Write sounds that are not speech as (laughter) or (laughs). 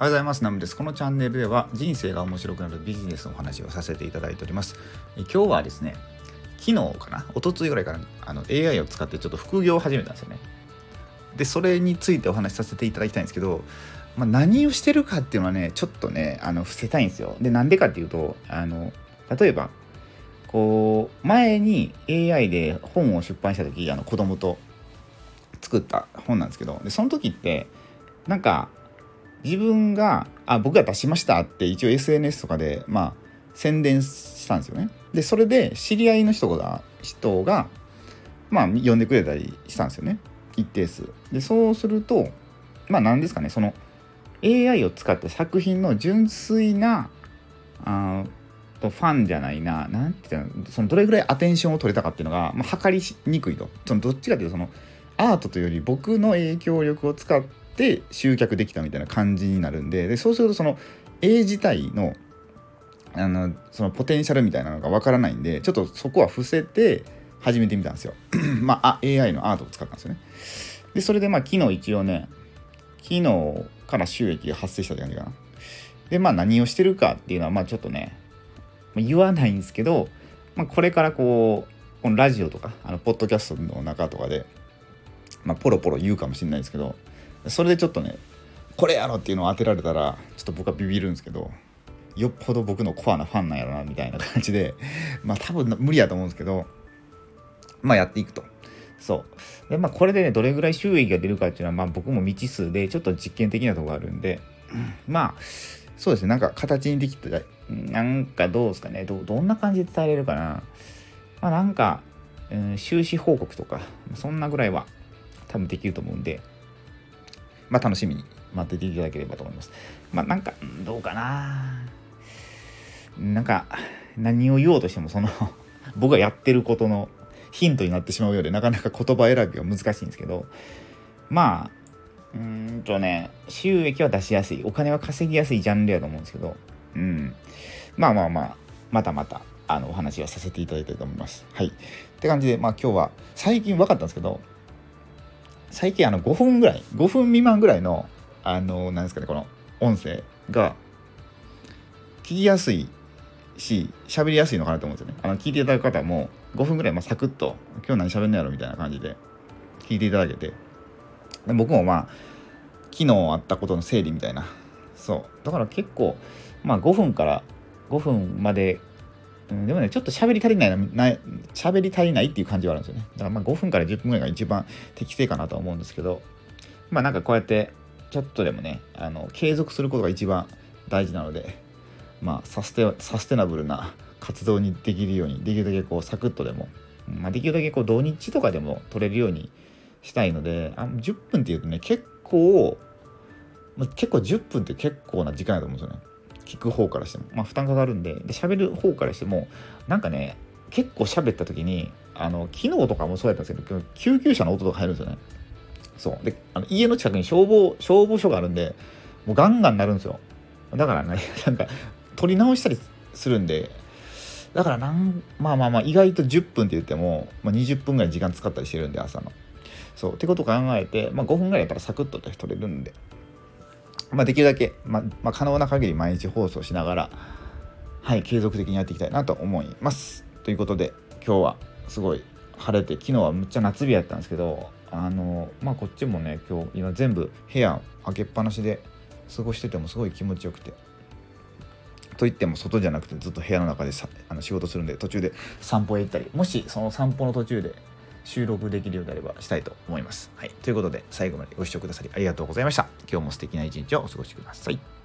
おはようございます。ナムです。このチャンネルでは人生が面白くなるビジネスのお話をさせていただいております。え今日はですね、昨日かな、一昨日ぐらいからあの AI を使ってちょっと副業を始めたんですよね。で、それについてお話しさせていただきたいんですけど、まあ、何をしてるかっていうのはね、ちょっとね、あの伏せたいんですよ。で、なんでかっていうと、あの例えば、こう、前に AI で本を出版した時、あの子供と作った本なんですけど、でその時って、なんか自分があ僕が出しましたって一応 SNS とかでまあ宣伝したんですよね。でそれで知り合いの人が人がまあ呼んでくれたりしたんですよね。一定数。でそうするとまあ何ですかねその AI を使った作品の純粋なあファンじゃないな、なんていうの、そのどれぐらいアテンションを取れたかっていうのが、まあ、測りにくいと。そのどっちかというと、そのアートというより僕の影響力を使ってって集客できたみたいな感じになるんででそうするとその A 自体のあのそのポテンシャルみたいなのがわからないんでちょっとそこは伏せて始めてみたんですよ。(clears throat) まあ AI のアートを使ったんですよね。でそれでまあ昨日一応ね昨日から収益が発生したって感じかな。でまあ何をしてるかっていうのはまあちょっとね言わないんですけど、まあ、これからこうこのラジオとかあのポッドキャストの中とかで、まあ、ポロポロ言うかもしれないですけどそれでちょっとねこれやろっていうのを当てられたらちょっと僕はビビるんですけどよっぽど僕のコアなファンなんやろなみたいな感じで (laughs) まあ多分無理やと思うんですけどまあやっていくと。そう。で、まあこれでね、どれぐらい収益が出るかっていうのは、まあ僕も未知数で、ちょっと実験的なとこがあるんで、まあ、そうですね、なんか形にできて、なんかどうですかね、どどんな感じで伝えれるかな。まあなんか、うん、収支報告とか、そんなぐらいは多分できると思うんで、まあ、楽しみに待ってていただければと思います。まあ、なんか、どうかな。なんか、何を言おうとしても、その (laughs) 僕がやってることのヒントになってしまうようで、なかなか言葉選びは難しいんですけど、まあ、うんとね、収益は出しやすい、お金は稼ぎやすいジャンルやと思うんですけど、うん。まあまあまあ、またまた、あの、お話はさせていただきたいと思います。はい。って感じで、まあ今日は、最近分かったんですけど、最近あの5分ぐらい5分未満ぐらいのあのなんですかねこの音声が聞きやすいし喋りやすいのかなと思うんですよね。あの聞いていただく方も5分ぐらいまあサクッと今日何喋るんのやろみたいな感じで聞いていただけて。で僕もまあ昨日あったことの整理みたいな。そう。だから結構まあ5分から5分までうん、でもね、ちょっと喋り足りないな、喋り足りないっていう感じはあるんですよね。だからまあ5分から10分ぐらいが一番適正かなとは思うんですけど、まあなんかこうやって、ちょっとでもね、あの継続することが一番大事なので、まあサステサステナブルな活動にできるように、できるだけこうサクッとでも、まあ、できるだけこう土日とかでも取れるようにしたいので、あ10分っていうとね、結構、結構10分って結構な時間だと思うんですよね。聞く方からしても、まあ、負担かかるんでで喋る方からしてもなんかね結構喋った時にあの昨日とかもそうやったんですけど救急車の音とか入るんですよね。そう。であの家の近くに消防消防署があるんでもうガンガンなるんですよ。だからね (laughs) なんか取り直したりするんでだからなんまあまあまあ意外と10分って言っても、まあ、20分ぐらい時間使ったりしてるんで朝の。そう。ってことを考えて、まあ、5分ぐらいやったらサクッと取れるんで。まあ、できるだけ、まあ、まあ、可能な限り毎日放送しながら、はい、継続的にやっていきたいなと思います。ということで、今日はすごい晴れて、昨日はむっちゃ夏日やったんですけど、あの、まあ、こっちもね、今日、今全部部屋開けっぱなしで過ごしててもすごい気持ちよくて、といっても外じゃなくてずっと部屋の中でさあの仕事するんで途中で散歩へ行ったりもしその散歩の途中で収録できるようであればしたいと思います。はい。ということで、最後までご視聴くださりありがとうございました。今日も素敵な一日をお過ごしください。